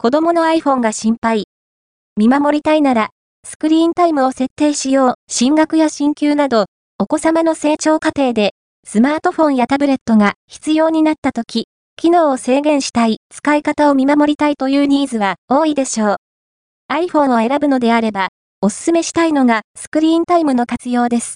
子供の iPhone が心配。見守りたいなら、スクリーンタイムを設定しよう。進学や進級など、お子様の成長過程で、スマートフォンやタブレットが必要になった時、機能を制限したい、使い方を見守りたいというニーズは多いでしょう。iPhone を選ぶのであれば、おすすめしたいのがスクリーンタイムの活用です。